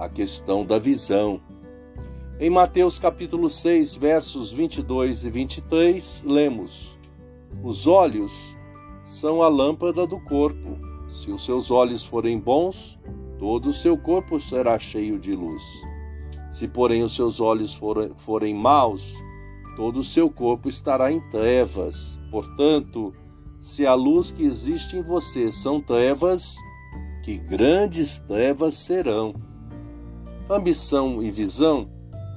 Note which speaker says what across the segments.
Speaker 1: a questão da visão. Em Mateus capítulo 6, versos 22 e 23, lemos: Os olhos são a lâmpada do corpo. Se os seus olhos forem bons, todo o seu corpo será cheio de luz. Se, porém, os seus olhos forem, forem maus, todo o seu corpo estará em trevas. Portanto, se a luz que existe em você são trevas, que grandes trevas serão. Ambição e visão,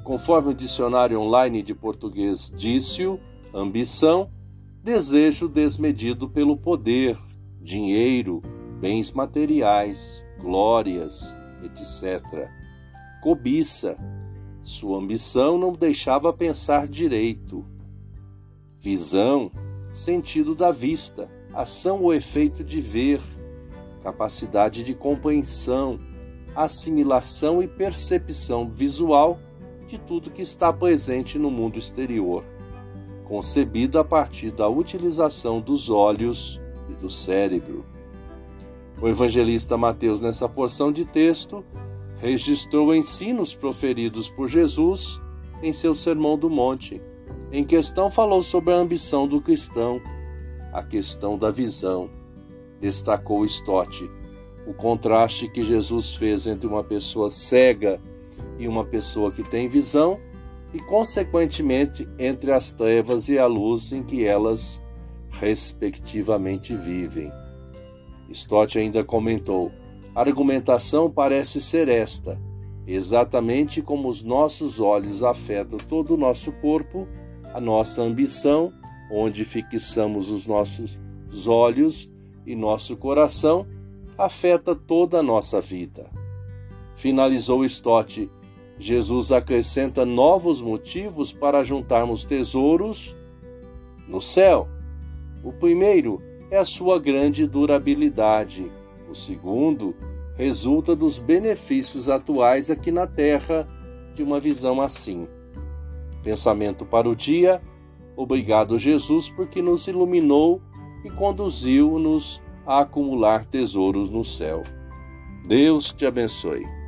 Speaker 1: conforme o dicionário online de português disse-o, ambição, desejo desmedido pelo poder, dinheiro, bens materiais, glórias, etc. Cobiça, sua ambição não deixava pensar direito. Visão, sentido da vista, ação ou efeito de ver, capacidade de compreensão, assimilação e percepção visual de tudo que está presente no mundo exterior, concebido a partir da utilização dos olhos e do cérebro. O evangelista Mateus, nessa porção de texto, registrou ensinos proferidos por Jesus em seu Sermão do Monte. Em questão, falou sobre a ambição do cristão, a questão da visão. Destacou Stott o contraste que Jesus fez entre uma pessoa cega e uma pessoa que tem visão, e, consequentemente, entre as trevas e a luz em que elas, respectivamente, vivem. Stott ainda comentou: a argumentação parece ser esta. Exatamente como os nossos olhos afetam todo o nosso corpo, a nossa ambição, onde fixamos os nossos olhos e nosso coração, afeta toda a nossa vida. Finalizou Stott. Jesus acrescenta novos motivos para juntarmos tesouros no céu. O primeiro é a sua grande durabilidade. O segundo resulta dos benefícios atuais aqui na Terra de uma visão assim. Pensamento para o dia. Obrigado, Jesus, porque nos iluminou e conduziu-nos a acumular tesouros no céu. Deus te abençoe.